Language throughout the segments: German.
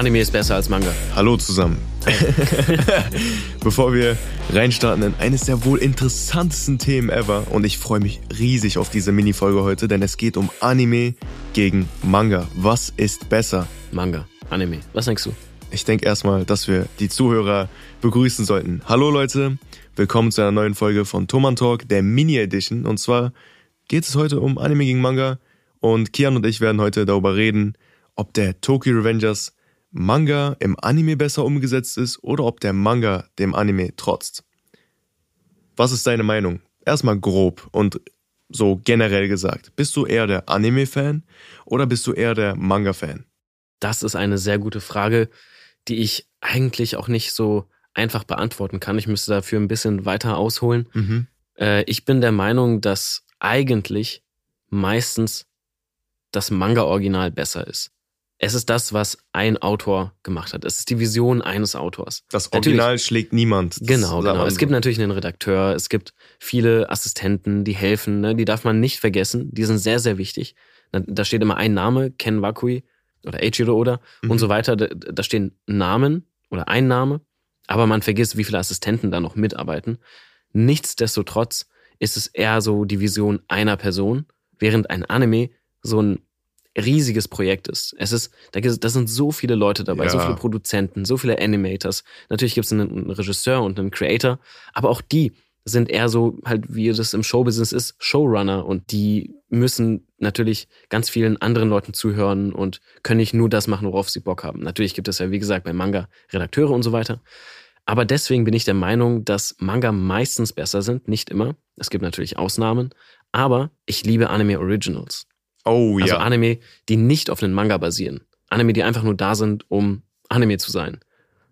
Anime ist besser als Manga. Hallo zusammen. Bevor wir reinstarten in eines der wohl interessantesten Themen ever und ich freue mich riesig auf diese Mini-Folge heute, denn es geht um Anime gegen Manga. Was ist besser? Manga, Anime. Was denkst du? Ich denke erstmal, dass wir die Zuhörer begrüßen sollten. Hallo Leute, willkommen zu einer neuen Folge von Toman Talk, der Mini Edition. Und zwar geht es heute um Anime gegen Manga und Kian und ich werden heute darüber reden, ob der Tokyo Revengers Manga im Anime besser umgesetzt ist oder ob der Manga dem Anime trotzt. Was ist deine Meinung? Erstmal grob und so generell gesagt. Bist du eher der Anime-Fan oder bist du eher der Manga-Fan? Das ist eine sehr gute Frage, die ich eigentlich auch nicht so einfach beantworten kann. Ich müsste dafür ein bisschen weiter ausholen. Mhm. Äh, ich bin der Meinung, dass eigentlich meistens das Manga-Original besser ist. Es ist das, was ein Autor gemacht hat. Es ist die Vision eines Autors. Das Original natürlich, schlägt niemand. Genau, genau. Es gibt natürlich einen Redakteur, es gibt viele Assistenten, die helfen, ne? die darf man nicht vergessen. Die sind sehr, sehr wichtig. Da steht immer ein Name, Ken Wakui oder Eiichiro Oda mhm. und so weiter. Da, da stehen Namen oder ein Name, aber man vergisst, wie viele Assistenten da noch mitarbeiten. Nichtsdestotrotz ist es eher so die Vision einer Person, während ein Anime so ein riesiges Projekt ist. Es ist, da sind so viele Leute dabei, ja. so viele Produzenten, so viele Animators. Natürlich gibt es einen Regisseur und einen Creator, aber auch die sind eher so, halt wie das im Showbusiness ist, Showrunner und die müssen natürlich ganz vielen anderen Leuten zuhören und können nicht nur das machen, worauf sie Bock haben. Natürlich gibt es ja, wie gesagt, bei Manga Redakteure und so weiter. Aber deswegen bin ich der Meinung, dass Manga meistens besser sind, nicht immer. Es gibt natürlich Ausnahmen, aber ich liebe Anime Originals. Oh ja. Also Anime, die nicht auf einen Manga basieren. Anime, die einfach nur da sind, um Anime zu sein.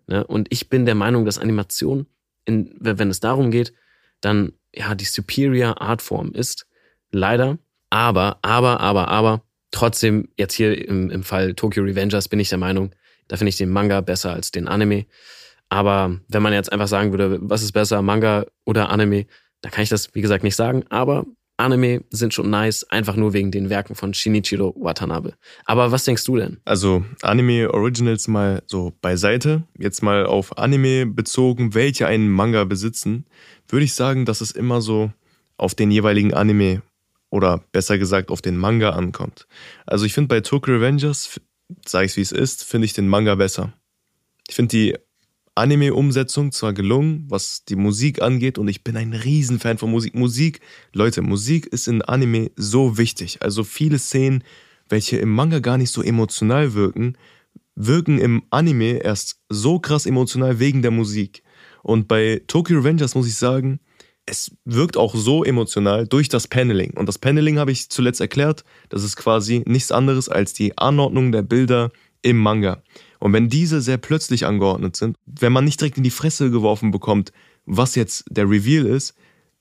Ne? Und ich bin der Meinung, dass Animation, in, wenn es darum geht, dann ja die superior Artform ist. Leider. Aber, aber, aber, aber, trotzdem, jetzt hier im, im Fall Tokyo Revengers bin ich der Meinung, da finde ich den Manga besser als den Anime. Aber wenn man jetzt einfach sagen würde, was ist besser, Manga oder Anime, da kann ich das, wie gesagt, nicht sagen. Aber Anime sind schon nice, einfach nur wegen den Werken von Shinichiro Watanabe. Aber was denkst du denn? Also Anime Originals mal so beiseite, jetzt mal auf Anime bezogen, welche einen Manga besitzen, würde ich sagen, dass es immer so auf den jeweiligen Anime oder besser gesagt auf den Manga ankommt. Also ich finde bei Tokyo Revengers, sage ich wie es ist, finde ich den Manga besser. Ich finde die Anime-Umsetzung zwar gelungen, was die Musik angeht, und ich bin ein Riesenfan von Musik. Musik, Leute, Musik ist in Anime so wichtig. Also viele Szenen, welche im Manga gar nicht so emotional wirken, wirken im Anime erst so krass emotional wegen der Musik. Und bei Tokyo Revengers muss ich sagen, es wirkt auch so emotional durch das Paneling. Und das Paneling habe ich zuletzt erklärt, das ist quasi nichts anderes als die Anordnung der Bilder im Manga. Und wenn diese sehr plötzlich angeordnet sind, wenn man nicht direkt in die Fresse geworfen bekommt, was jetzt der Reveal ist,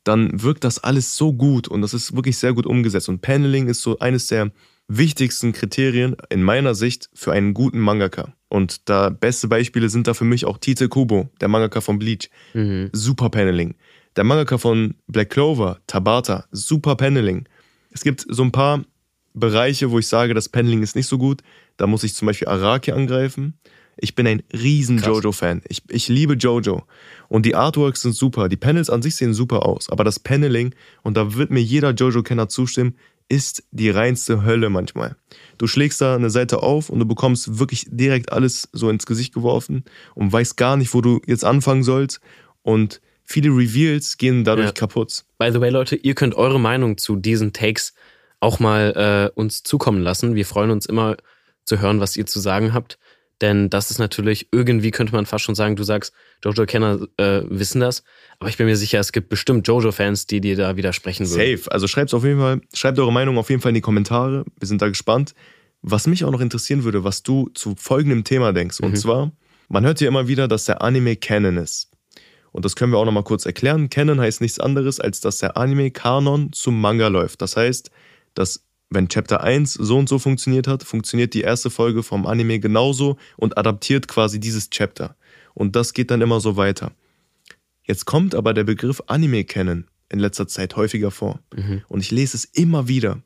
dann wirkt das alles so gut und das ist wirklich sehr gut umgesetzt. Und Paneling ist so eines der wichtigsten Kriterien in meiner Sicht für einen guten Mangaka. Und da beste Beispiele sind da für mich auch Tite Kubo, der Mangaka von Bleach. Mhm. Super Paneling. Der Mangaka von Black Clover, Tabata, super Paneling. Es gibt so ein paar Bereiche, wo ich sage, das Paneling ist nicht so gut. Da muss ich zum Beispiel Araki angreifen. Ich bin ein riesen Jojo-Fan. Ich, ich liebe Jojo. Und die Artworks sind super. Die Panels an sich sehen super aus. Aber das Paneling, und da wird mir jeder Jojo-Kenner zustimmen, ist die reinste Hölle manchmal. Du schlägst da eine Seite auf und du bekommst wirklich direkt alles so ins Gesicht geworfen und weißt gar nicht, wo du jetzt anfangen sollst. Und viele Reveals gehen dadurch ja. kaputt. By the way, Leute, ihr könnt eure Meinung zu diesen Takes auch mal äh, uns zukommen lassen. Wir freuen uns immer zu hören, was ihr zu sagen habt. Denn das ist natürlich, irgendwie könnte man fast schon sagen, du sagst, Jojo-Kenner äh, wissen das. Aber ich bin mir sicher, es gibt bestimmt Jojo-Fans, die dir da widersprechen würden. Safe. Also schreibt auf jeden Fall, schreibt eure Meinung auf jeden Fall in die Kommentare. Wir sind da gespannt. Was mich auch noch interessieren würde, was du zu folgendem Thema denkst. Und mhm. zwar, man hört ja immer wieder, dass der Anime Canon ist. Und das können wir auch nochmal kurz erklären. Canon heißt nichts anderes, als dass der Anime-Kanon zum Manga läuft. Das heißt, dass wenn Chapter 1 so und so funktioniert hat, funktioniert die erste Folge vom Anime genauso und adaptiert quasi dieses Chapter. Und das geht dann immer so weiter. Jetzt kommt aber der Begriff Anime kennen in letzter Zeit häufiger vor. Mhm. Und ich lese es immer wieder.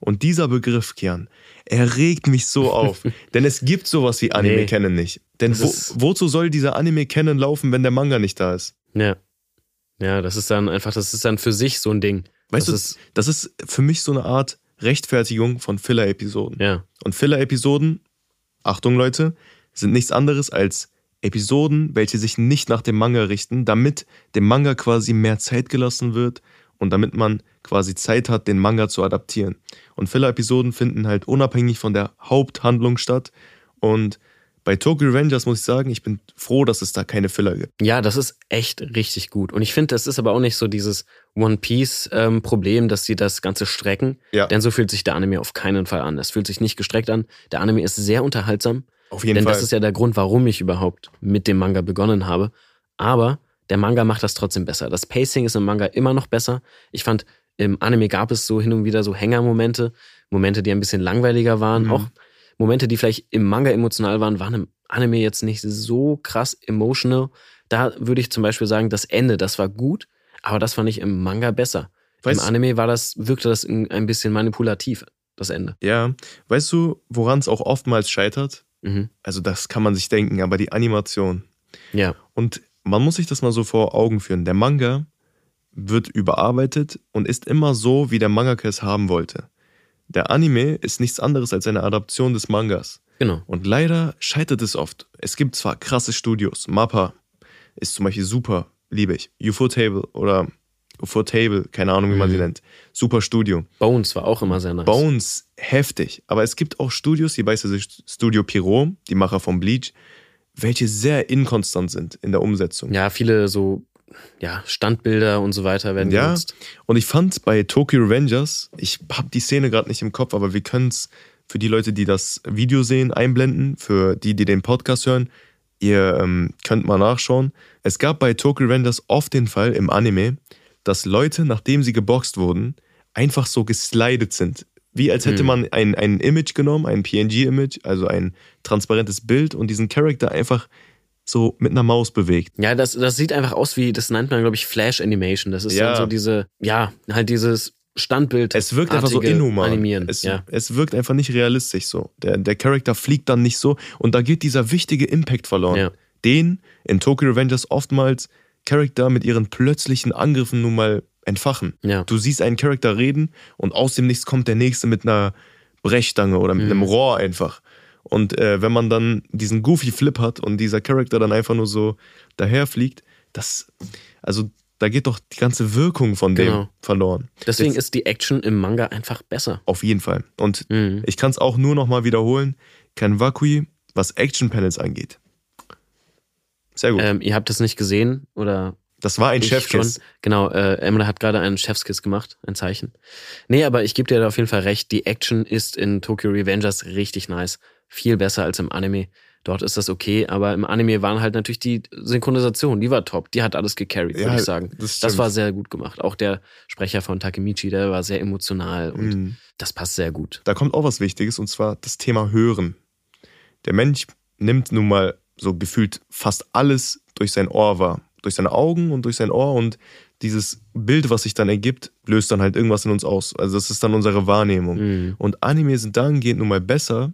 Und dieser Begriff, Kian, er regt mich so auf. Denn es gibt sowas wie Anime Nee. kennen nicht. Denn wo, wozu soll dieser Anime kennen laufen, wenn der Manga nicht da ist? Ja. Ja, das ist dann einfach, das ist dann für sich so ein Ding. Weißt das du, ist, das ist für mich so eine Art Rechtfertigung von Filler-Episoden. ja. Und Filler-Episoden, Achtung Leute, sind nichts anderes als Episoden, welche sich nicht nach dem Manga richten, damit dem Manga quasi mehr Zeit gelassen wird und damit man quasi Zeit hat, den Manga zu adaptieren. Und Filler-Episoden finden halt unabhängig von der Haupthandlung statt. Und bei Tokyo Rangers muss ich sagen, ich bin froh, dass es da keine Filler gibt. Ja, das ist echt richtig gut. Und ich finde, das ist aber auch nicht so dieses One Piece-Problem, dass sie das Ganze strecken. Ja. Denn so fühlt sich der Anime auf keinen Fall an. Es fühlt sich nicht gestreckt an. Der Anime ist sehr unterhaltsam. Auf jeden denn Fall. das ist ja der Grund, warum ich überhaupt mit dem Manga begonnen habe. Aber der Manga macht das trotzdem besser. Das Pacing ist im Manga immer noch besser. Ich fand, im Anime gab es so hin und wieder so Hängermomente, Momente, die ein bisschen langweiliger waren. Mhm. Auch Momente, die vielleicht im Manga emotional waren, waren im Anime jetzt nicht so krass emotional. Da würde ich zum Beispiel sagen, das Ende, das war gut, aber das fand ich im Manga besser. Weißt- Im Anime war das, wirkte das in- ein bisschen manipulativ, das Ende. ja, weißt du, woran es auch oftmals scheitert? Mhm. Also das kann man sich denken, aber die Animation. Ja, Und man muss sich das mal so vor Augen führen. Der Manga wird überarbeitet und ist immer so, wie der Mangaka es haben wollte. Der Anime ist nichts anderes als eine Adaption des Mangas. genau. Und leider scheitert es oft. Es gibt zwar krasse Studios, Mappa ist zum Beispiel super, liebe ich. Ufotable oder Ufotable, keine Ahnung, wie man sie Mhm. nennt. Super Studio. Bones war auch immer sehr nice. Bones, heftig. Aber es gibt auch Studios, wie beispielsweise Studio Pierrot, die Macher von Bleach, welche sehr inkonstant sind in der Umsetzung. Ja, viele so ja, Standbilder und so weiter werden Ja. genutzt. Und ich fand bei Tokyo Revengers, ich habe die Szene gerade nicht im Kopf, aber wir können es für die Leute, die das Video sehen, einblenden, für die, die den Podcast hören. Ihr ähm, könnt mal nachschauen. Es gab bei Tokyo Revengers oft den Fall im Anime, dass Leute, nachdem sie geboxt wurden, einfach so geslidet sind. Wie als hätte Hm. man ein, ein Image genommen, ein PNG-Image, also ein transparentes Bild und diesen Charakter einfach so mit einer Maus bewegt. Ja, das, das sieht einfach aus wie, das nennt man, glaube ich, Flash Animation. Das ist Ja. dann so diese, ja, halt dieses Standbild. Es wirkt einfach so inhuman. Animieren. Es, ja. es wirkt einfach nicht realistisch so. Der, der Charakter fliegt dann nicht so und da geht dieser wichtige Impact verloren. Ja. Den in Tokyo Revengers oftmals Charakter mit ihren plötzlichen Angriffen nun mal entfachen. Ja. Du siehst einen Charakter reden und aus dem Nichts kommt der nächste mit einer Brechstange oder mit Mhm. einem Rohr einfach. Und äh, wenn man dann diesen goofy Flip hat und dieser Charakter dann einfach nur so daherfliegt, das, also da geht doch die ganze Wirkung von dem Genau. verloren. Deswegen Jetzt- ist die Action im Manga einfach besser. auf jeden Fall. Und Mhm. ich kann es auch nur noch mal wiederholen. Kanwakui, was Action-Panels angeht. Sehr gut. Ähm, ihr habt es nicht gesehen oder das war ein schon. Genau, äh, Emre hat gerade einen Chefskiss gemacht, ein Zeichen. Nee, aber ich gebe dir da auf jeden Fall recht. Die Action ist in Tokyo Revengers richtig nice. Viel besser als im Anime. Dort ist das okay, aber im Anime waren halt natürlich die Synchronisation, die war top. Die hat alles gecarried, würde Ja, ich sagen. das Das, war sehr gut gemacht. Auch der Sprecher von Takemichi, der war sehr emotional und Mhm. das passt sehr gut. Da kommt auch was Wichtiges und zwar das Thema Hören. Der Mensch nimmt nun mal so gefühlt fast alles durch sein Ohr wahr. Durch seine Augen und durch sein Ohr und dieses Bild, was sich dann ergibt, löst dann halt irgendwas in uns aus. Also das ist dann unsere Wahrnehmung. Mhm. Und Anime sind dahingehend nun mal besser.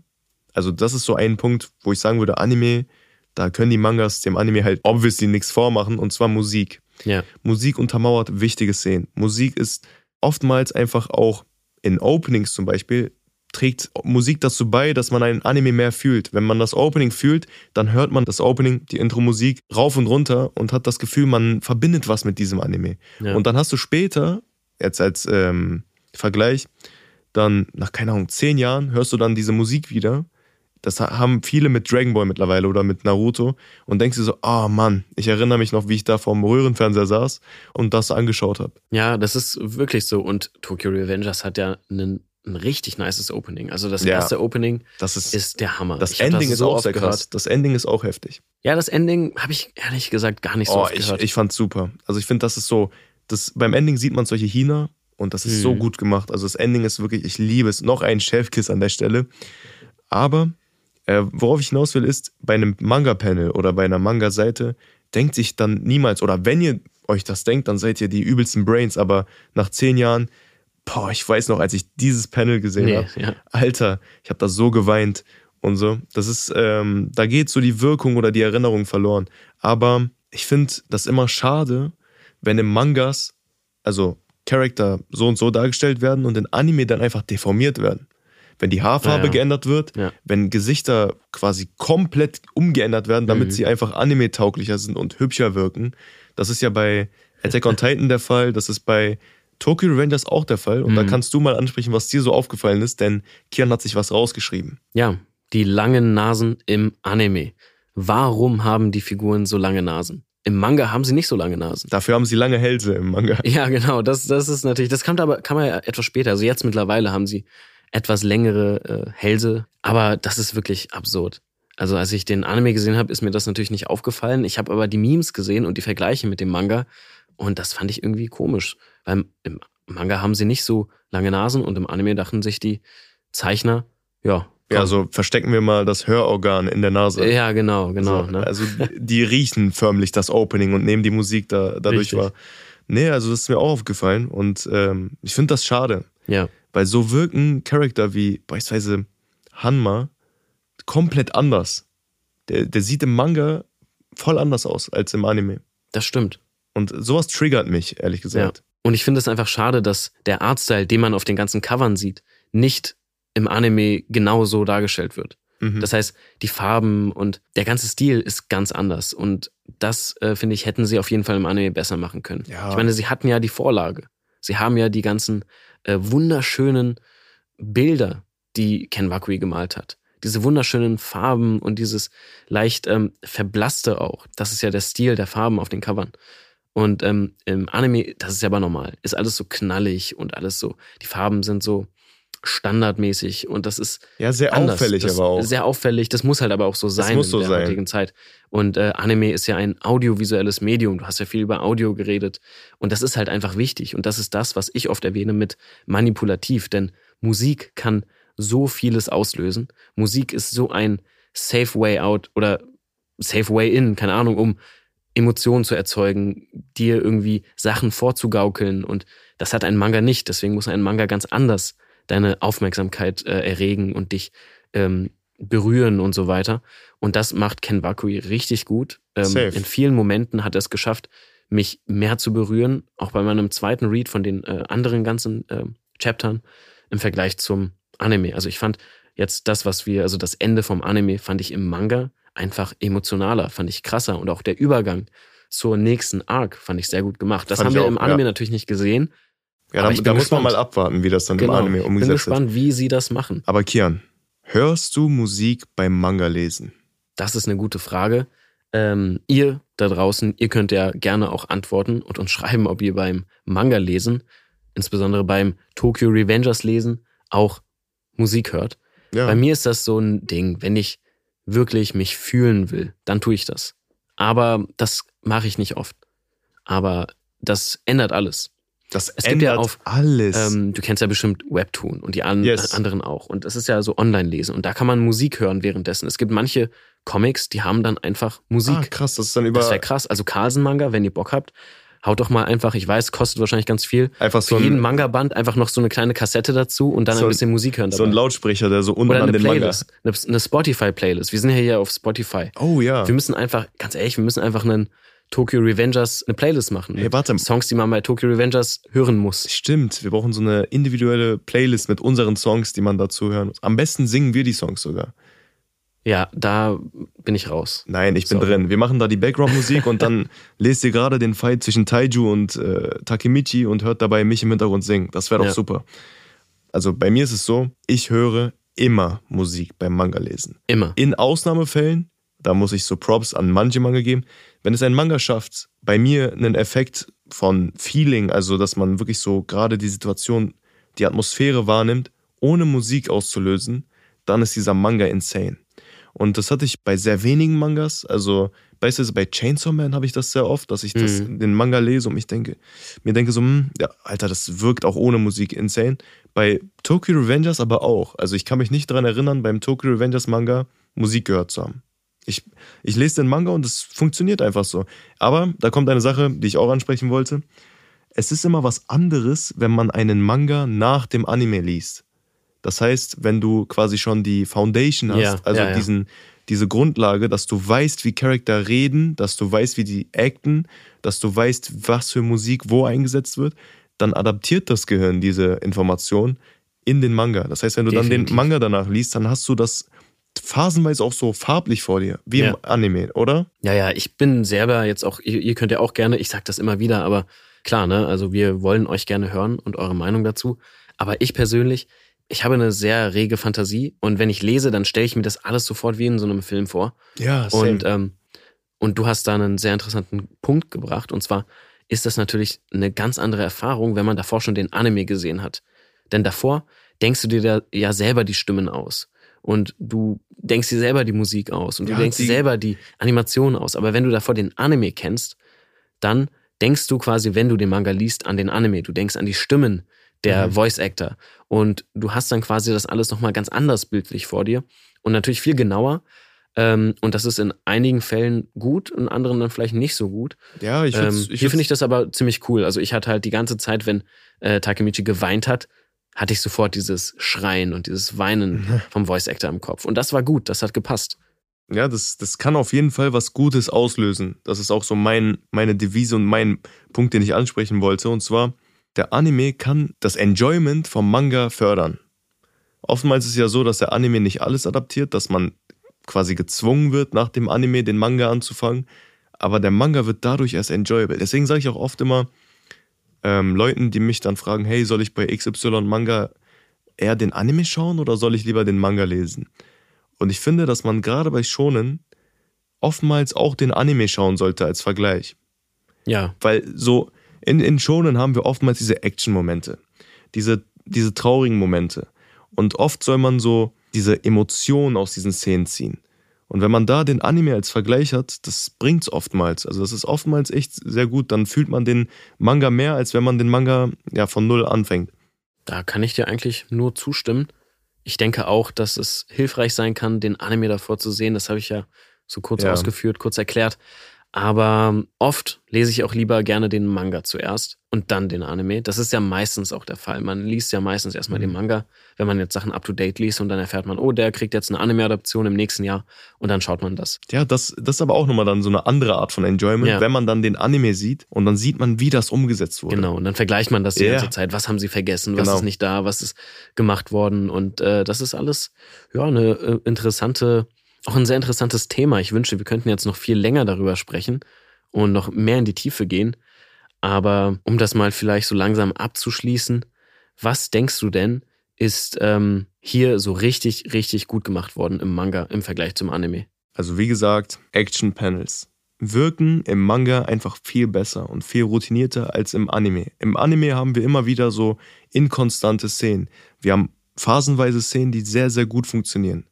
Also, das ist so ein Punkt, wo ich sagen würde, Anime, da können die Mangas dem Anime halt obviously nichts vormachen, und zwar Musik. Ja, Musik untermauert wichtige Szenen. Musik ist oftmals einfach auch in Openings zum Beispiel, trägt Musik dazu bei, dass man einen Anime mehr fühlt. Wenn man das Opening fühlt, dann hört man das Opening, die Intro-Musik rauf und runter und hat das Gefühl, man verbindet was mit diesem Anime. ja. Und dann hast du später, jetzt als ähm, Vergleich, dann nach, keine Ahnung, zehn Jahren hörst du dann diese Musik wieder. Das ha- haben viele mit Dragon Ball mittlerweile oder mit Naruto und denkst dir so, ah Mann, ich erinnere mich noch, wie ich da vorm Röhrenfernseher saß und das angeschaut habe. Ja, das ist wirklich so. Und Tokyo Revengers hat ja einen, ein richtig nices Opening. Also das Ja. erste Opening Das ist, ist der Hammer. das Ich Ending ist so auch sehr krass. Das Ending ist auch heftig. Ja, das Ending habe ich ehrlich gesagt gar nicht so oh, oft ich, gehört. ich fand's super. Also ich finde, das ist so, das, beim Ending sieht man solche Hina und das ist Mhm. so gut gemacht. Also das Ending ist wirklich, ich liebe es. Noch ein Chefkiss an der Stelle. Aber äh, worauf ich hinaus will, ist, bei einem Manga-Panel oder bei einer Manga-Seite denkt sich dann niemals, oder wenn ihr euch das denkt, dann seid ihr die übelsten Brains, aber nach zehn Jahren boah, ich weiß noch, als ich dieses Panel gesehen Nee, habe, ja. Alter, ich habe da so geweint und so. Das ist, ähm, da geht so die Wirkung oder die Erinnerung verloren. Aber ich finde das immer schade, wenn im Mangas, also Charakter so und so dargestellt werden und in Anime dann einfach deformiert werden. Wenn die Haarfarbe Ja, geändert wird, wenn Gesichter quasi komplett umgeändert werden, damit Mhm. sie einfach anime-tauglicher sind und hübscher wirken. Das ist ja bei Attack on Titan der Fall, das ist bei Tokyo Revengers auch der Fall. Und da Mhm. kannst du mal ansprechen, was dir so aufgefallen ist, denn Kian hat sich was rausgeschrieben. Ja, die langen Nasen im Anime. Warum haben die Figuren so lange Nasen? Im Manga haben sie nicht so lange Nasen. Dafür haben sie lange Hälse im Manga. Ja, genau. Das, das ist natürlich, das kommt aber, kann man ja etwas später. Also jetzt mittlerweile haben sie etwas längere äh, Hälse, aber das ist wirklich absurd. Also als ich den Anime gesehen habe, ist mir das natürlich nicht aufgefallen. Ich habe aber die Memes gesehen und die Vergleiche mit dem Manga und das fand ich irgendwie komisch. Weil im Manga haben sie nicht so lange Nasen und im Anime dachten sich die Zeichner, ja. Ja, komm. also verstecken wir mal das Hörorgan in der Nase. ja, genau, genau. so, ne? Also die riechen förmlich das Opening und nehmen die Musik da, dadurch Richtig. wahr. Nee, also das ist mir auch aufgefallen und ähm, ich finde das schade, Ja, weil so wirken Charakter wie beispielsweise Hanma komplett anders. Der, der sieht im Manga voll anders aus als im Anime. das stimmt. Und sowas triggert mich, ehrlich gesagt. Und ich finde es einfach schade, dass der Artstyle, den man auf den ganzen Covern sieht, nicht im Anime genau so dargestellt wird. Mhm. Das heißt, die Farben und der ganze Stil ist ganz anders. Und das, äh, finde ich, hätten sie auf jeden Fall im Anime besser machen können. Ja. Ich meine, sie hatten ja die Vorlage. Sie haben ja die ganzen äh, wunderschönen Bilder, die Ken Wakui gemalt hat. Diese wunderschönen Farben und dieses leicht ähm, verblasste auch. Das ist ja der Stil der Farben auf den Covern. Und ähm, im Anime, das ist ja aber normal, ist alles so knallig und alles so, die Farben sind so standardmäßig und das ist ja, sehr anders. auffällig das, aber auch. Sehr auffällig, das muss halt aber auch so sein muss in so der sein. heutigen Zeit. Und äh, Anime ist ja ein audiovisuelles Medium. Du hast ja viel über Audio geredet. Und das ist halt einfach wichtig. Und das ist das, was ich oft erwähne mit manipulativ. Denn Musik kann so vieles auslösen. Musik ist so ein safe way out oder safe way in, keine Ahnung, um Emotionen zu erzeugen, dir irgendwie Sachen vorzugaukeln. Und das hat ein Manga nicht. Deswegen muss ein Manga ganz anders deine Aufmerksamkeit äh, erregen und dich ähm, berühren und so weiter. Und das macht Ken Wakui richtig gut. Ähm, in vielen Momenten hat er es geschafft, mich mehr zu berühren, auch bei meinem zweiten Read von den äh, anderen ganzen äh, Chaptern im Vergleich zum Anime. Also ich fand jetzt das, was wir, also das Ende vom Anime, fand ich im Manga einfach emotionaler, fand ich krasser und auch der Übergang zur nächsten Arc fand ich sehr gut gemacht. Das Fand haben wir auch, im Anime ja. natürlich nicht gesehen. Ja, aber da, da muss man gespannt. mal abwarten, wie das dann Genau. im Anime Ich bin umgesetzt wird. gespannt, wie sie das machen. Aber Kian, hörst du Musik beim Manga lesen? Das ist eine gute Frage. Ähm, ihr da draußen, ihr könnt ja gerne auch antworten und uns schreiben, ob ihr beim Manga lesen, insbesondere beim Tokyo Revengers lesen, auch Musik hört. Ja. Bei mir ist das so ein Ding, wenn ich wirklich mich fühlen will, dann tue ich das. Aber das mache ich nicht oft. Aber das ändert alles. Das es gibt ja ändert auf, alles. Ähm, du kennst ja bestimmt Webtoon und die an Yes. anderen auch. Und das ist ja so Online-Lesen. Und da kann man Musik hören währenddessen. Es gibt manche Comics, die haben dann einfach Musik. ah, krass, das ist dann über das wäre krass. Also Carlsen-Manga, wenn ihr Bock habt, haut doch mal einfach, ich weiß, kostet wahrscheinlich ganz viel, einfach so für jeden Manga-Band einfach noch so eine kleine Kassette dazu und dann So ein bisschen Musik hören so ein dabei. Lautsprecher, der so unten Oder an den Manga. Playlist, eine, eine Spotify-Playlist. Wir sind ja hier auf Spotify. Oh ja. Wir müssen einfach, ganz ehrlich, wir müssen einfach einen Tokyo Revengers, eine Playlist machen. Hey, warte. Songs, die man bei Tokyo Revengers hören muss. Stimmt, wir brauchen so eine individuelle Playlist mit unseren Songs, die man dazu hören muss. Am besten singen wir die Songs sogar. Ja, da bin ich raus. Nein, ich bin Sorry. drin. Wir machen da die Background-Musik und dann lest ihr gerade den Fight zwischen Taiju und äh, Takemichi und hört dabei mich im Hintergrund singen. Das wäre doch Ja. super. Also bei mir ist es so, ich höre immer Musik beim Manga lesen. Immer. In Ausnahmefällen, da muss ich so Props an manche Manga geben, wenn es ein Manga schafft, bei mir einen Effekt von Feeling, also dass man wirklich so gerade die Situation, die Atmosphäre wahrnimmt, ohne Musik auszulösen, dann ist dieser Manga insane. Und das hatte ich bei sehr wenigen Mangas, also beispielsweise bei Chainsaw Man habe ich das sehr oft, dass ich das, Mhm. den Manga lese und mich denke, mir denke so, hm, ja, Alter, das wirkt auch ohne Musik insane. Bei Tokyo Revengers aber auch. Also ich kann mich nicht daran erinnern, beim Tokyo Revengers Manga Musik gehört zu haben. Ich, ich lese den Manga und es funktioniert einfach so. Aber da kommt eine Sache, die ich auch ansprechen wollte. es ist immer was anderes, wenn man einen Manga nach dem Anime liest. Das heißt, wenn du quasi schon die Foundation hast, Ja, also ja, ja. diesen, diese Grundlage, dass du weißt, wie Charakter reden, dass du weißt, wie die acten, dass du weißt, was für Musik wo eingesetzt wird, dann adaptiert das Gehirn diese Information in den Manga. Das heißt, wenn du dann Definitiv. den Manga danach liest, dann hast du das phasenweise auch so farblich vor dir, wie Ja. im Anime, oder? Ja, ja, ich bin selber jetzt auch, ihr, ihr könnt ja auch gerne, ich sag das immer wieder, aber klar, ne, also wir wollen euch gerne hören und eure Meinung dazu. Aber ich persönlich, ich habe eine sehr rege Fantasie und wenn ich lese, dann stelle ich mir das alles sofort wie in so einem Film vor. Ja, Und, ähm, und du hast da einen sehr interessanten Punkt gebracht. Und zwar ist das natürlich eine ganz andere Erfahrung, wenn man davor schon den Anime gesehen hat. Denn davor denkst du dir ja selber die Stimmen aus. Und du denkst dir selber die Musik aus. Und du Ja, denkst dir selber die Animation aus. Aber wenn du davor den Anime kennst, dann denkst du quasi, wenn du den Manga liest, an den Anime. Du denkst an die Stimmen der Mhm. Voice Actor. Und du hast dann quasi das alles nochmal ganz anders bildlich vor dir. Und natürlich viel genauer. Ähm, und das ist in einigen Fällen gut, in anderen dann vielleicht nicht so gut. ja, ich, ähm, ich hier finde ich das aber ziemlich cool. Also ich hatte halt die ganze Zeit, wenn äh, Takemichi geweint hat, hatte ich sofort dieses Schreien und dieses Weinen vom Voice Actor im Kopf. Und das war gut, das hat gepasst. Ja, das, das kann auf jeden Fall was Gutes auslösen. Das ist auch so mein, meine Devise und mein Punkt, den ich ansprechen wollte. Und zwar, der Anime kann das Enjoyment vom Manga fördern. Oftmals ist es ja so, dass der Anime nicht alles adaptiert, dass man quasi gezwungen wird, nach dem Anime den Manga anzufangen. Aber der Manga wird dadurch erst enjoyable. Deswegen sage ich auch oft immer ähm, Leuten, die mich dann fragen, hey, soll ich bei XY Manga eher den Anime schauen oder soll ich lieber den Manga lesen? Und ich finde, dass man gerade bei Shonen oftmals auch den Anime schauen sollte als Vergleich. Ja, Weil so in, in Shonen haben wir oftmals diese Action-Momente, diese, diese traurigen Momente. Und oft soll man so diese Emotionen aus diesen Szenen ziehen. Und wenn man da den Anime als Vergleich hat, das bringt's oftmals. Also das ist oftmals echt sehr gut. Dann fühlt man den Manga mehr, als wenn man den Manga ja von null anfängt. da kann ich dir eigentlich nur zustimmen. Ich denke auch, dass es hilfreich sein kann, den Anime davor zu sehen. Das habe ich ja so kurz Ja. ausgeführt, kurz erklärt. Aber oft lese ich auch lieber gerne den Manga zuerst und dann den Anime. Das ist ja meistens auch der Fall. Man liest ja meistens erstmal Mhm. den Manga, wenn man jetzt Sachen up to date liest und dann erfährt man, oh, der kriegt jetzt eine Anime-Adaption im nächsten Jahr und dann schaut man das. Ja, das, das ist aber auch nochmal dann so eine andere Art von Enjoyment, Ja. wenn man dann den Anime sieht und dann sieht man, wie das umgesetzt wurde. Genau, und dann vergleicht man das die Ja. ganze Zeit. Was haben sie vergessen? Was Genau. ist nicht da? Was ist gemacht worden? Und äh, das ist alles ja eine äh, interessante, auch ein sehr interessantes Thema. Ich wünsche, wir könnten jetzt noch viel länger darüber sprechen und noch mehr in die Tiefe gehen. Aber um das mal vielleicht so langsam abzuschließen, was denkst du denn, ist ähm, hier so richtig, richtig gut gemacht worden im Manga im Vergleich zum Anime? Also wie gesagt, Action Panels wirken im Manga einfach viel besser und viel routinierter als im Anime. Im Anime haben wir immer wieder so inkonstante Szenen. Wir haben phasenweise Szenen, die sehr, sehr gut funktionieren.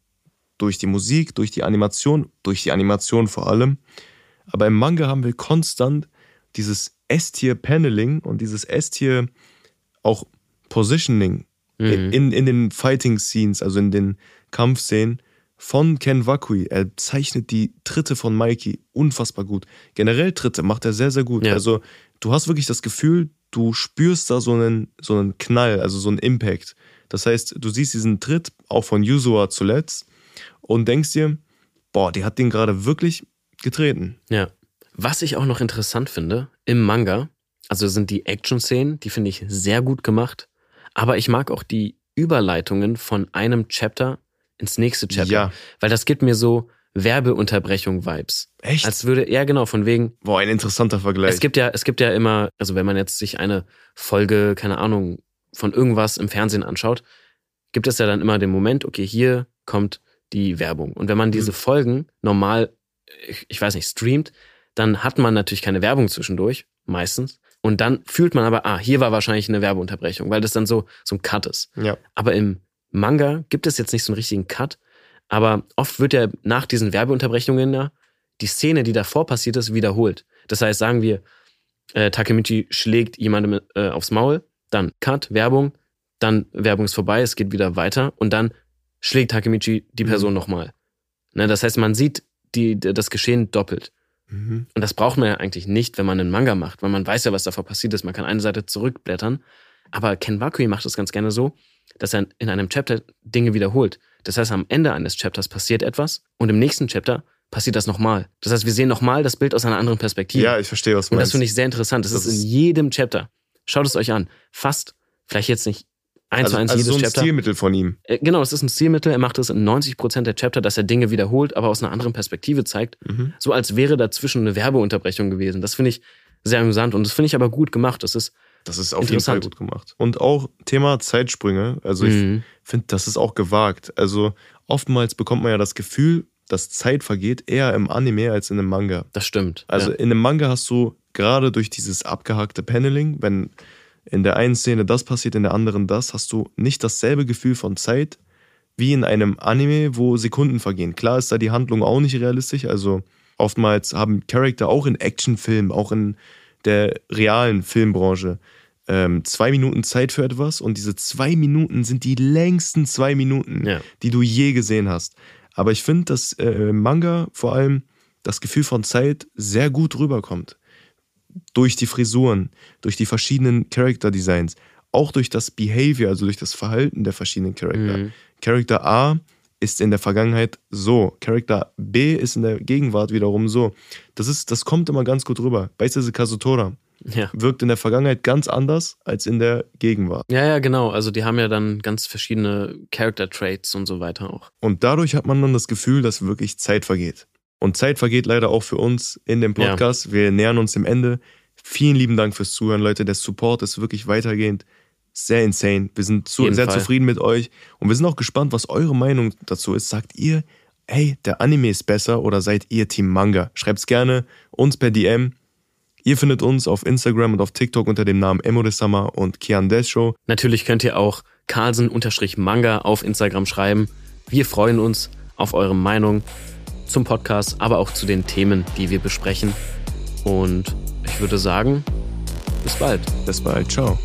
Durch die Musik, durch die Animation, durch die Animation vor allem. Aber im Manga haben wir konstant dieses S-Tier-Paneling und dieses S-Tier auch Positioning Mhm. in, in den Fighting-Scenes, also in den Kampfszenen von Ken Wakui. Er zeichnet die Tritte von Mikey unfassbar gut. Generell Tritte macht er sehr, sehr gut. Ja. Also du hast wirklich das Gefühl, du spürst da so einen, so einen Knall, also so einen Impact. Das heißt, du siehst diesen Tritt auch von Yuzua zuletzt und denkst dir, boah, die hat den gerade wirklich getreten. Ja. Was ich auch noch interessant finde im Manga, also sind die Action-Szenen, die finde ich sehr gut gemacht. Aber ich mag auch die Überleitungen von einem Chapter ins nächste Chapter. Ja. Weil das gibt mir so Werbeunterbrechung-Vibes. Echt? Als würde, ja genau, von wegen, boah, ein interessanter Vergleich. es gibt ja, es gibt ja immer, also wenn man jetzt sich eine Folge, keine Ahnung, von irgendwas im Fernsehen anschaut, gibt es ja dann immer den Moment, okay, hier kommt die Werbung. Und wenn man diese Mhm. Folgen normal, ich, ich weiß nicht, streamt, dann hat man natürlich keine Werbung zwischendurch, meistens. Und dann fühlt man aber, ah, hier war wahrscheinlich eine Werbeunterbrechung, weil das dann so, so ein Cut ist. ja. Aber im Manga gibt es jetzt nicht so einen richtigen Cut, aber oft wird ja nach diesen Werbeunterbrechungen ja die Szene, die davor passiert ist, wiederholt. Das heißt, sagen wir, äh, Takemichi schlägt jemandem äh, aufs Maul, dann Cut, Werbung, dann Werbung ist vorbei, es geht wieder weiter und dann schlägt Takemichi die Mhm. Person nochmal. Ne, das heißt, man sieht die, das Geschehen doppelt. Mhm. Und das braucht man ja eigentlich nicht, wenn man einen Manga macht, weil man weiß ja, was davor passiert ist. Man kann eine Seite zurückblättern. Aber Ken Wakui macht das ganz gerne so, dass er in einem Chapter Dinge wiederholt. Das heißt, am Ende eines Chapters passiert etwas und im nächsten Chapter passiert das nochmal. Das heißt, wir sehen nochmal das Bild aus einer anderen Perspektive. Ja, ich verstehe, was du meinst. Und das finde ich sehr interessant. Das, das ist in jedem Chapter. Schaut es euch an. Fast, vielleicht jetzt nicht eins also, zu eins also jedes so ein Chapter. Stilmittel von ihm. Äh, genau, es ist ein Stilmittel. Er macht es in 90% der Chapter, dass er Dinge wiederholt, aber aus einer anderen Perspektive zeigt. Mhm. So als wäre dazwischen eine Werbeunterbrechung gewesen. Das finde ich sehr amüsant und das finde ich aber gut gemacht. Das ist das ist auf jeden Fall gut gemacht. Und auch Thema Zeitsprünge. Also ich mhm. finde, das ist auch gewagt. Also oftmals bekommt man ja das Gefühl, dass Zeit vergeht eher im Anime als in einem Manga. Das stimmt. Also ja. in einem Manga hast du gerade durch dieses abgehackte Paneling, wenn in der einen Szene das passiert, in der anderen das, hast du nicht dasselbe Gefühl von Zeit wie in einem Anime, wo Sekunden vergehen. Klar ist da die Handlung auch nicht realistisch, also oftmals haben Charakter auch in Actionfilmen, auch in der realen Filmbranche ähm, zwei Minuten Zeit für etwas und diese zwei Minuten sind die längsten zwei Minuten, ja. die du je gesehen hast. Aber ich finde, dass äh, Manga vor allem das Gefühl von Zeit sehr gut rüberkommt durch die Frisuren, durch die verschiedenen Character Designs, auch durch das Behavior, also durch das Verhalten der verschiedenen Charakter. Mhm. Character A ist in der Vergangenheit so, Charakter B ist in der Gegenwart wiederum so. Das ist, das kommt immer ganz gut rüber. Beispielsweise Kazutora ja. wirkt in der Vergangenheit ganz anders als in der Gegenwart. Ja, ja, genau. Also die haben ja dann ganz verschiedene Character Traits und so weiter auch. Und dadurch hat man dann das Gefühl, dass wirklich Zeit vergeht. Und Zeit vergeht leider auch für uns in dem Podcast. Ja. Wir nähern uns dem Ende. Vielen lieben Dank fürs Zuhören, Leute. Der Support ist wirklich weitergehend. Sehr insane. Wir sind zu, sehr Fall. zufrieden mit euch. Und wir sind auch gespannt, was eure Meinung dazu ist. Sagt ihr, hey, der Anime ist besser oder seid ihr Team Manga? Schreibt's gerne uns per DM. Ihr findet uns auf Instagram und auf TikTok unter dem Namen Emodesama und Kian Death Show. Natürlich könnt ihr auch Carlsen-Manga auf Instagram schreiben. Wir freuen uns auf eure Meinung zum Podcast, aber auch zu den Themen, die wir besprechen. Und ich würde sagen, bis bald. Bis bald. Ciao.